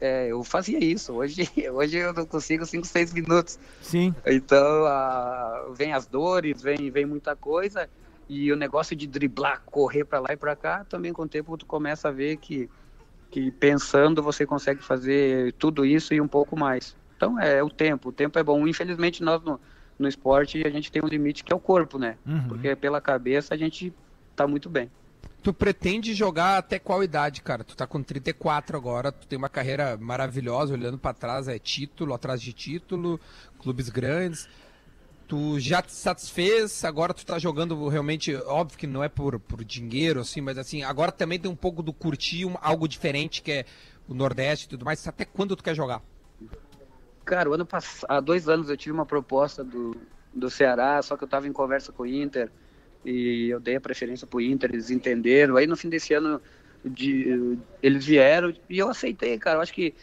é. Eu fazia isso. Hoje, hoje eu não consigo 5, 6 minutos. Sim. Então, a, vem as dores, vem, vem muita coisa. E o negócio de driblar, correr para lá e para cá, também com o tempo tu começa a ver que, que pensando você consegue fazer tudo isso e um pouco mais. Então é o tempo, o tempo é bom. Infelizmente nós no, no esporte a gente tem um limite que é o corpo, né? Uhum. Porque pela cabeça a gente tá muito bem. Tu pretende jogar até qual idade, cara? Tu tá com 34 agora, tu tem uma carreira maravilhosa, olhando para trás, é título atrás de título, clubes grandes. Tu já te satisfez, agora tu tá jogando realmente, óbvio que não é por, por dinheiro, assim, mas assim, agora também tem um pouco do curtir um- algo diferente, que é o Nordeste e tudo mais. Até quando tu quer jogar? Cara, o ano pass... há dois anos eu tive uma proposta do, do Ceará, só que eu estava em conversa com o Inter. E eu dei a preferência pro Inter, eles entenderam. Aí no fim desse ano de, eles vieram e eu aceitei, cara. Eu acho que,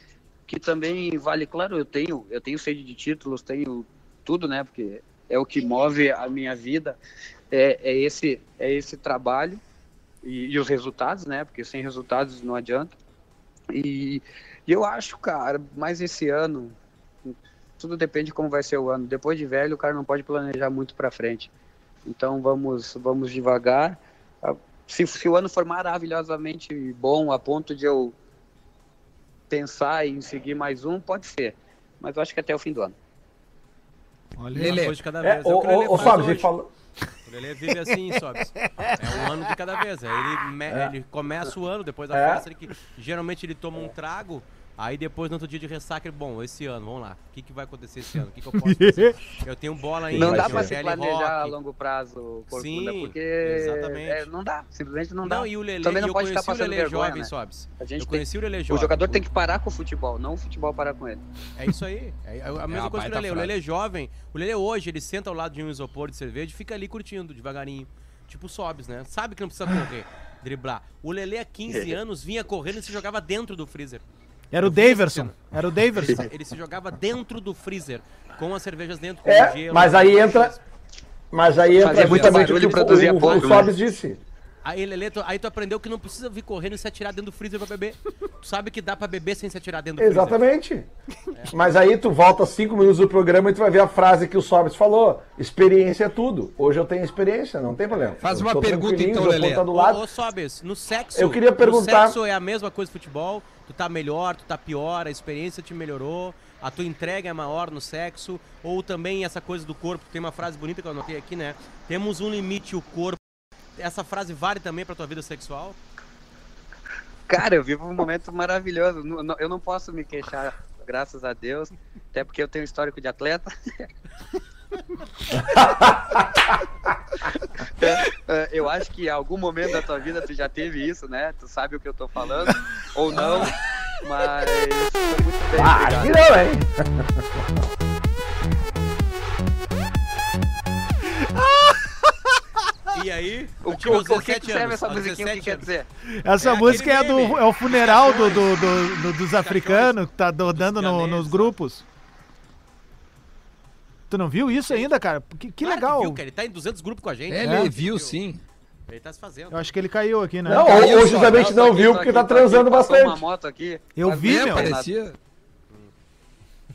que também vale, claro, eu tenho, eu tenho sede de títulos, tenho tudo, né? Porque é o que move a minha vida, é, é esse, é esse trabalho e, e, os resultados, né? Porque sem resultados não adianta. E, e eu acho, cara, mais esse ano, tudo depende de como vai ser o ano. Depois de velho, o cara não pode planejar muito para frente. Então vamos, vamos devagar. Ah, se, se o ano for maravilhosamente bom, a ponto de eu pensar em seguir mais um, pode ser. Mas eu acho que até o fim do ano. Olha, Lelê. uma coisa de cada é, vez. É, o, o, o Fábio, falou... O Lelê vive assim, Sobs. É um ano de cada vez. Ele, é. ele começa o ano, depois da é. festa, ele que, geralmente ele toma um trago, Aí depois, no outro dia de ressaca, bom, esse ano, vamos lá. O que, que vai acontecer esse ano? O que, que eu posso fazer? Eu tenho bola ainda. Não dá pra se planejar a longo prazo, Corcunda, Sim, porque exatamente. É, não dá, simplesmente não dá. Não, e o Lelê, Também não pode estar passando o Lelê vergonha, jovem, né? Sobs. A gente eu tem... conheci o Lelê jovem. O jogador tem que parar com o futebol, não o futebol parar com ele. É isso aí. É a mesma é coisa que o Lelê. O Lelê jovem, o Lelê hoje, ele senta ao lado de um isopor de cerveja e fica ali curtindo, devagarinho. Tipo Sobs, né? Sabe que não precisa correr, driblar. O Lelê, há 15 anos, vinha correndo e se jogava dentro do freezer. Era o Daverson. Era o Daverson. Ele se jogava dentro do freezer, com as cervejas dentro, com é, gelo. Mas aí entra. Mas aí entra Fazia justamente o que o, produzia o, pouco, o né? Sobs disse. Aí, Lelê, tu, aí tu aprendeu que não precisa vir correndo e se atirar dentro do freezer pra beber. Tu sabe que dá pra beber sem se atirar dentro do Exatamente. freezer. Exatamente. Mas aí tu volta cinco minutos do programa e tu vai ver a frase que o Sobs falou. Experiência é tudo. Hoje eu tenho experiência, não tem problema. Faz Eu uma pergunta então, o Lelê. Tá do lado. Ô, ô Sobes, no sexo. Eu queria perguntar- No sexo é a mesma coisa do futebol? Tu tá melhor, tu tá pior, a experiência te melhorou, a tua entrega é maior no sexo? Ou também essa coisa do corpo? Tem uma frase bonita que eu anotei aqui, né? Temos um limite, o corpo. Essa frase vale também pra tua vida sexual? Cara, eu vivo um momento maravilhoso. Eu não posso me queixar, graças a Deus, até porque eu tenho histórico de atleta. É, é, eu acho que em algum momento da tua vida tu já teve isso, né? Tu sabe o que eu tô falando, ou não, mas foi muito bem, Ah, que não, hein? E aí? O que, o, que 17 que serve anos, essa musiquinha? O que 17 quer dizer? Essa É música é, do, é o funeral do, do- do- do- dos africanos que tá do- dando no- nos grupos. Tu não viu isso ainda, cara? Que, que Claro legal. viu, cara, ele tá em 200 grupos com a gente. É, né? Ele viu sim. Ele tá se fazendo. Eu acho que ele caiu aqui, né? Não, Caiu ou, justamente não viu porque aqui, tá aqui, transando bastante. uma moto aqui. Eu Mas vi, meu. Parecia.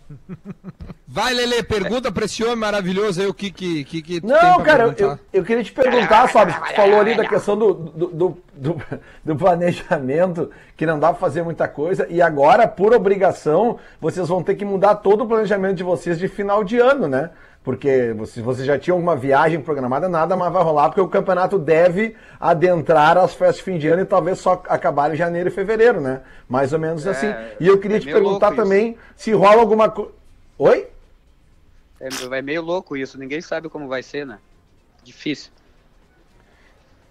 Vai, Lelê, pergunta pra esse homem maravilhoso aí o que que, que, que Não, cara, eu, eu queria te perguntar, sabe? Tu falou ali da questão do, do, do, do- do planejamento, que não dá pra fazer muita coisa, e agora, por obrigação, vocês vão ter que mudar todo o planejamento de vocês de final de ano, né? Porque vocês, vocês já tinham alguma viagem programada, nada mais vai rolar, porque o campeonato deve adentrar as festas de fim de ano e talvez só acabar em janeiro e fevereiro, né? Mais ou menos assim. E eu queria é te perguntar isso. também se rola alguma coisa. Oi? É, é meio louco isso, ninguém sabe como vai ser, né? Difícil.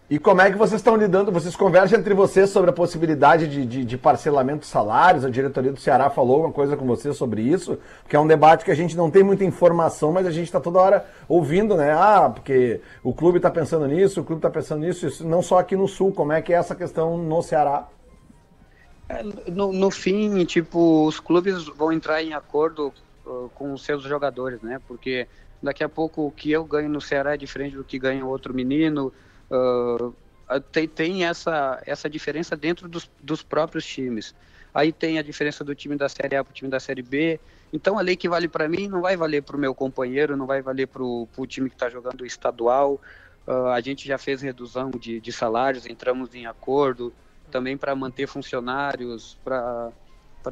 E como é que vocês estão lidando? Vocês conversam entre vocês sobre a possibilidade de, de, de parcelamento de salários? A diretoria do Ceará falou uma coisa com vocês sobre isso, que é um debate que a gente não tem muita informação, mas a gente está toda hora ouvindo, né? Ah, porque o clube está pensando nisso, o clube está pensando nisso, isso, não só aqui no Sul. Como é que é essa questão no Ceará? É, no, no fim, tipo, os clubes vão entrar em acordo uh, com os seus jogadores, né? Porque daqui a pouco o que eu ganho no Ceará é diferente do que ganha outro menino. Uh, tem, tem essa, essa diferença dentro dos, dos próprios times. Aí tem a diferença do time da Série A para o time da Série B. Então a lei que vale para mim não vai valer para o meu companheiro, não vai valer para o time que está jogando estadual. Uh, a gente já fez redução de, de salários, entramos em acordo também para manter funcionários, para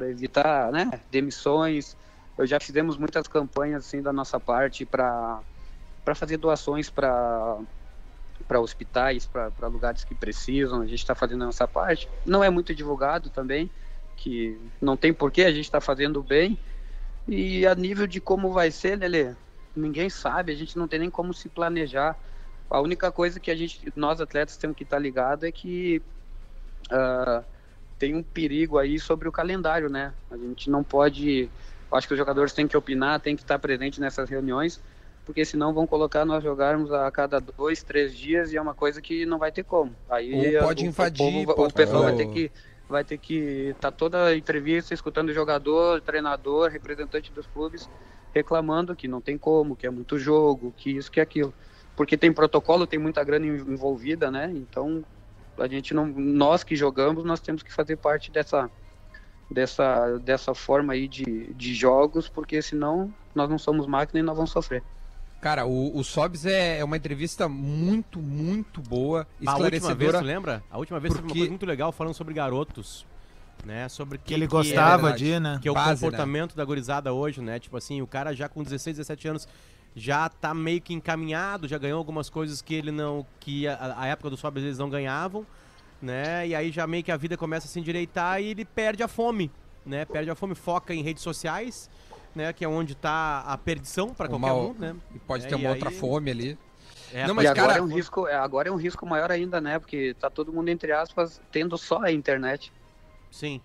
evitar né, demissões. Eu já fizemos muitas campanhas assim da nossa parte para fazer doações para para hospitais, para lugares que precisam. A gente está fazendo a nossa parte. Não é muito divulgado também, que não tem porquê, a gente está fazendo bem. E a nível de como vai ser, Lê? Ninguém sabe, a gente não tem nem como se planejar. A única coisa que a gente, nós atletas temos que estar ligado é que ah, tem um perigo aí sobre o calendário, né? A gente não pode. Acho que os jogadores têm que opinar, têm que estar presentes nessas reuniões, porque senão vão colocar nós jogarmos a cada dois, três dias e é uma coisa que não vai ter como. Aí Ou pode o, invadir, o, povo- pode- o pessoal vai Oh. ter que vai ter que estar toda a entrevista escutando o jogador, treinador, representante dos clubes reclamando que não tem como, que é muito jogo, que isso, que aquilo. Porque tem protocolo, tem muita grana en- envolvida, né? Então a gente não, nós que jogamos, nós temos que fazer parte dessa dessa dessa forma aí de, de jogos, porque senão nós não somos máquina e nós vamos sofrer. Cara, o, o Sobs é, é uma entrevista muito, muito boa, A última vez, esclarecedora. tu lembra? A última vez teve uma Porque- coisa muito legal falando sobre garotos. Né? Sobre Que ele é gostava verdade. de, né? que é o Base, comportamento da gurizada hoje, né? Tipo assim, o cara já com 16, 17 anos já tá meio que encaminhado, já ganhou algumas coisas que ele não. que a, a época do Sobres eles não ganhavam, né? E aí já meio que a vida começa a se endireitar e ele perde a fome, né? Perde a fome, foca em redes sociais, né? Que é onde tá a perdição para qualquer um, né? E pode É, ter uma outra aí- fome ali. É, Não, e mas, agora cara, é um risco, é, agora é um risco maior ainda, né? Porque tá todo mundo entre aspas tendo só a internet. Sim.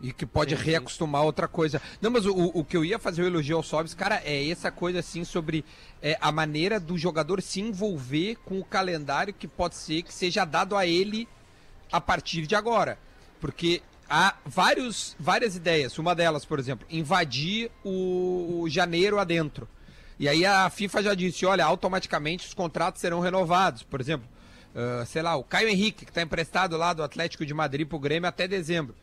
E que pode Sim, sim. reacostumar a outra coisa. Não, mas o, o que eu ia fazer o elogio ao Sobs, cara, é essa coisa assim sobre é, a maneira do jogador se envolver com o calendário que pode ser que seja dado a ele a partir de agora. Porque há vários, várias ideias. Uma delas, por exemplo, invadir o, o janeiro adentro. E aí a FIFA já disse, olha, automaticamente os contratos serão renovados. Por exemplo, ah, sei lá, o Caio Henrique, que está emprestado lá do Atlético de Madrid pro Grêmio até dezembro.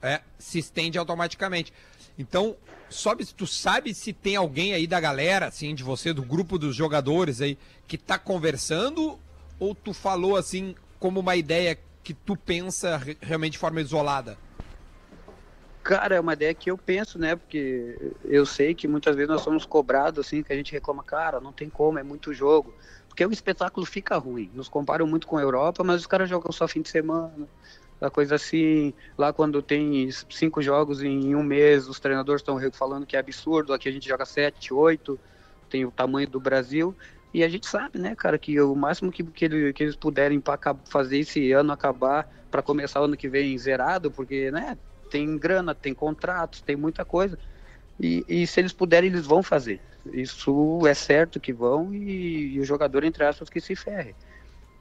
É, se estende automaticamente. Então, sobe, tu sabe se tem alguém aí da galera, assim, de você, do grupo dos jogadores aí, que tá conversando, ou tu falou assim como uma ideia que tu pensa re- realmente de forma isolada? Cara, é uma ideia que eu penso, né? Porque eu sei que muitas vezes nós somos cobrados, assim, que a gente reclama, cara, não tem como, é muito jogo. Porque o espetáculo fica ruim. Nos comparam muito com a Europa, mas os caras jogam só fim de semana. A coisa assim, lá quando tem cinco jogos em um mês, os treinadores estão falando que é absurdo, aqui a gente joga sete, oito, tem o tamanho do Brasil. E a gente sabe, né, cara, que o máximo que, que, ele- que eles puderem para fazer esse ano acabar, para começar o ano que vem zerado, porque, né, tem grana, tem contratos, tem muita coisa. E, e se eles puderem, eles vão fazer. Isso é certo que vão e, e o jogador, entre aspas, que se ferre.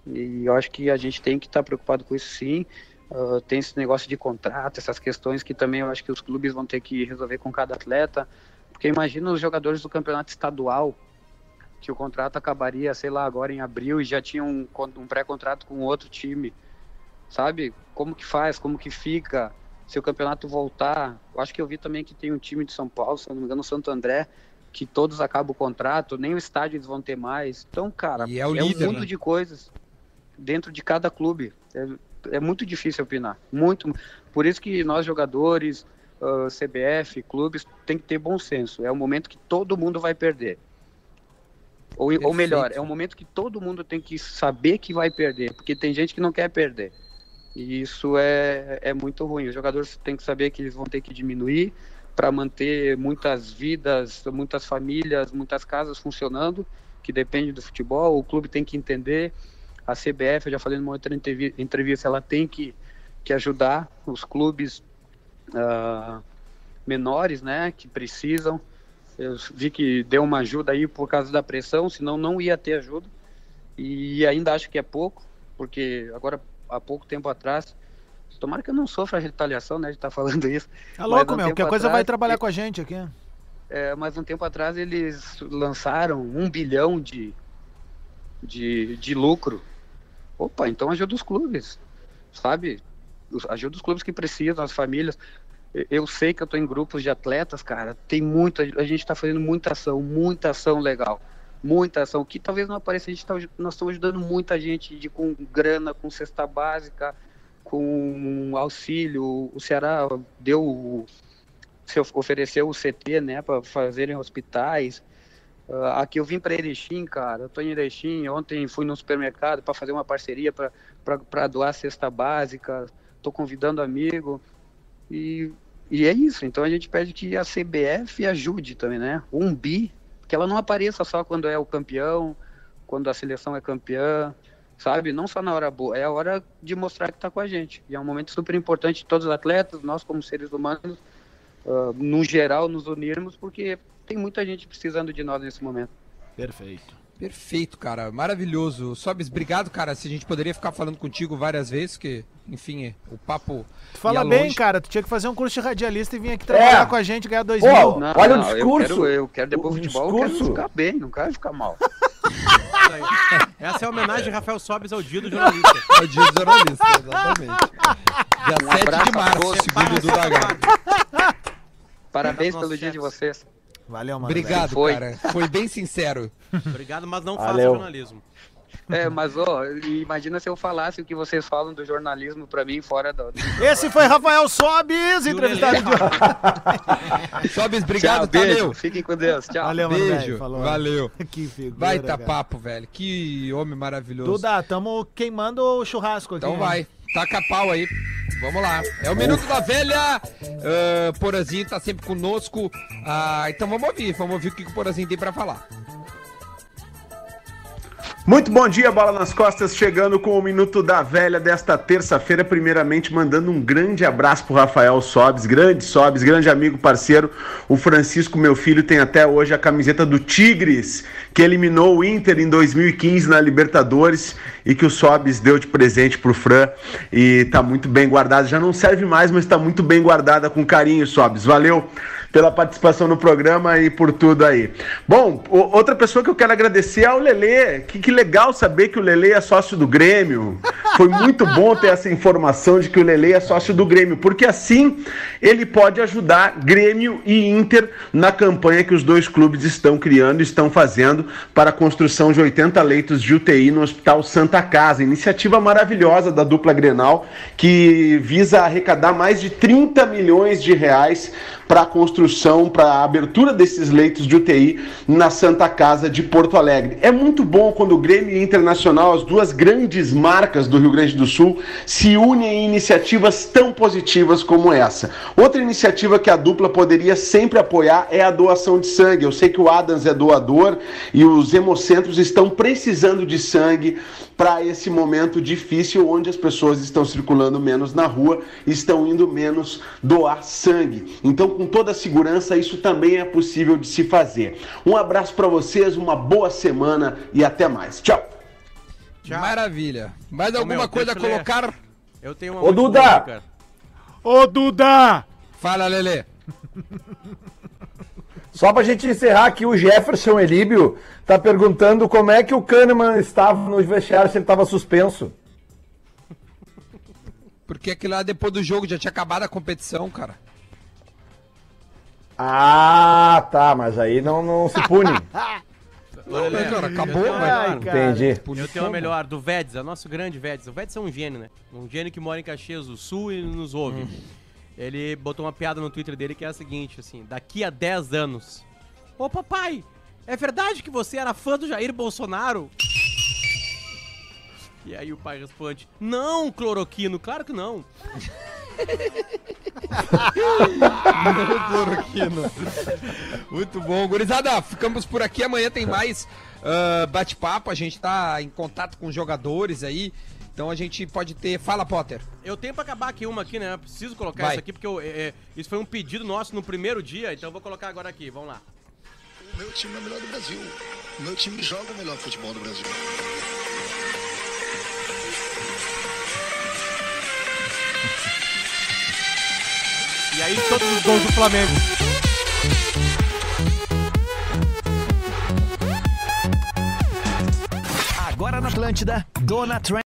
E eu acho que a gente tem que estar preocupado com isso sim. Ah, tem esse negócio de contrato, essas questões que também eu acho que os clubes vão ter que resolver com cada atleta. Porque imagina os jogadores do campeonato estadual, que o contrato acabaria, sei lá, agora em abril e já tinha um, um pré-contrato com outro time. Sabe? Como que faz? Como que fica? Se o campeonato voltar. Eu acho que eu vi também que tem um time de São Paulo, se não me engano, o Santo André, que todos acabam o contrato, nem o estádio eles vão ter mais. Então, cara, E é o líder, um mundo né? de coisas dentro de cada clube. É, é muito difícil opinar. Muito. Por isso que nós, jogadores, ah, CBF, clubes, tem que ter bom senso. É um momento que todo mundo vai perder. Ou, ou melhor, é um momento que todo mundo tem que saber que vai perder, porque tem gente que não quer perder. E isso é, é muito ruim. Os jogadores têm que saber que eles vão ter que diminuir para manter muitas vidas, muitas famílias, muitas casas funcionando, que depende do futebol. O clube tem que entender. A CBF, eu já falei numa outra entrevi- entrevista, ela tem que, que ajudar os clubes ah, menores, né, que precisam. Eu vi que deu uma ajuda aí por causa da pressão, senão não ia ter ajuda. E ainda acho que é pouco, porque agora há pouco tempo atrás, tomara que eu não sofra retaliação, né, de estar falando isso. Tá louco, um meu, que a coisa atrás, vai trabalhar com a gente aqui. É, mas um tempo atrás eles lançaram um bilhão de, de, de lucro. Opa, então ajuda os clubes, sabe? Ajuda os clubes que precisam, as famílias. Eu sei que eu estou em grupos de atletas, cara. Tem muita, a gente está fazendo muita ação, muita ação legal, muita ação que talvez não apareça. A gente tá, nós estamos ajudando muita gente de com grana, com cesta básica, com auxílio. O Ceará deu se of- ofereceu o CT, né, para fazerem hospitais. Ah, aqui eu vim para Erechim, cara. Eu tô em Erechim. Ontem fui no supermercado para fazer uma parceria para doar cesta básica. Tô convidando amigo. E, e é isso. Então a gente pede que a CBF ajude também, né? Um bi, que ela não apareça só quando é o campeão, quando a seleção é campeã, sabe? Não só na hora boa, é a hora de mostrar que tá com a gente. E é um momento super importante todos os atletas, nós como seres humanos, ah, no geral, nos unirmos, porque tem muita gente precisando de nós nesse momento. Perfeito. Perfeito, cara. Maravilhoso. Sobes, obrigado, cara. Se a gente poderia ficar falando contigo várias vezes, que, enfim, o papo. Tu fala ia bem, longe. cara. Tu tinha que fazer um curso de radialista e vir aqui trabalhar É. com a gente e ganhar dois Pô, mil. Não, Olha o não, discurso. Eu quero, eu quero depois O do futebol, eu quero discurso. ficar bem, não quero ficar mal. Essa é a homenagem de Rafael Sobes ao dia do jornalista. É o dia do jornalista, exatamente. Dia Um 7 abraço de março, segundo o Duda Garbi. Parabéns Nossos pelo dia de vocês. Valeu, mano. Obrigado, Foi. cara. Foi bem sincero. Obrigado, mas não faça Valeu. jornalismo. É, mas ó, imagina se eu falasse o que vocês falam do jornalismo pra mim fora do. Esse foi Rafael Sobis, o entrevistado de. Sobes, obrigado, Tchau, beijo. Tadeu. Fiquem com Deus. Tchau. Valeu, mano. Beijo. velho. Falou. Valeu. Que figura, Vai tá cara. papo, velho. Que homem maravilhoso. Duda, tamo queimando o churrasco aqui. Então vai. Taca pau aí. Vamos lá. É o Minuto da Velha. Ah, Porazinho tá sempre conosco. Ah, então vamos ouvir. Vamos ouvir o que o Porazinho tem pra falar. Muito bom dia, Bola nas Costas, chegando com o Minuto da Velha desta terça-feira. Primeiramente, mandando um grande abraço pro Rafael Sobes, grande Sobes, grande amigo, parceiro. O Francisco, meu filho, tem até hoje a camiseta do Tigres, que eliminou o Inter em 2015 na Libertadores e que o Sobes deu de presente pro Fran. E tá muito bem guardada. Já não serve mais, mas tá muito bem guardada com carinho, Sobes. Valeu pela participação no programa e por tudo aí. Bom, outra pessoa que eu quero agradecer é o Lelê. Que, que legal saber que o Lelê é sócio do Grêmio. Foi muito bom ter essa informação de que o Lelê é sócio do Grêmio, porque assim ele pode ajudar Grêmio e Inter na campanha que os dois clubes estão criando e estão fazendo para a construção de 80 leitos de UTI no Hospital Santa Casa. Iniciativa maravilhosa da dupla Grenal que visa arrecadar mais de 30 milhões de reais para a construção, para a abertura desses leitos de UTI na Santa Casa de Porto Alegre. É muito bom quando o Grêmio Internacional, as duas grandes marcas do Rio Grande do Sul, se unem em iniciativas tão positivas como essa. Outra iniciativa que a dupla poderia sempre apoiar é a doação de sangue. Eu sei que o Adams é doador e os hemocentros estão precisando de sangue para esse momento difícil onde as pessoas estão circulando menos na rua, estão indo menos doar sangue. Então, com toda a segurança, isso também é possível de se fazer. Um abraço para vocês, uma boa semana e até mais. Tchau. Tchau. Maravilha. Mais alguma meu, coisa a ler. colocar? Eu tenho uma Ô, Duda! boa. Ô, Duda! Fala, Lelê. Só pra gente encerrar aqui, o Jefferson Elíbio tá perguntando como é que o Kahneman estava no vestiário se ele estava suspenso. Porque aquilo lá depois do jogo já tinha acabado a competição, cara. Ah, tá, mas aí não, não se pune. Ô, Lelê, cara, acabou, melhor. cara. Entendi. Eu tenho uma melhor, do Vedes, é nosso grande Vedes. O Vedes é um gênio, né? Um gênio que mora em Caxias do Sul e nos ouve. Ele botou uma piada no Twitter dele que é a seguinte, assim, daqui a 10 anos. Ô papai, é verdade que você era fã do Jair Bolsonaro? E aí o pai responde, não, cloroquino, claro que não. Muito bom. Gurizada, ficamos por aqui. Amanhã tem mais ah, bate-papo. A gente tá em contato com jogadores aí. Então a gente pode ter. Fala, Potter. Eu tenho pra acabar aqui uma aqui, né? Eu preciso colocar Vai. isso aqui porque eu- é- é- isso foi um pedido nosso no primeiro dia, então eu vou colocar agora aqui, vamos lá. O meu time é o melhor do Brasil. O meu time joga o melhor futebol do Brasil. E aí todos os gols do Flamengo. Agora na Atlântida, Dona Trent.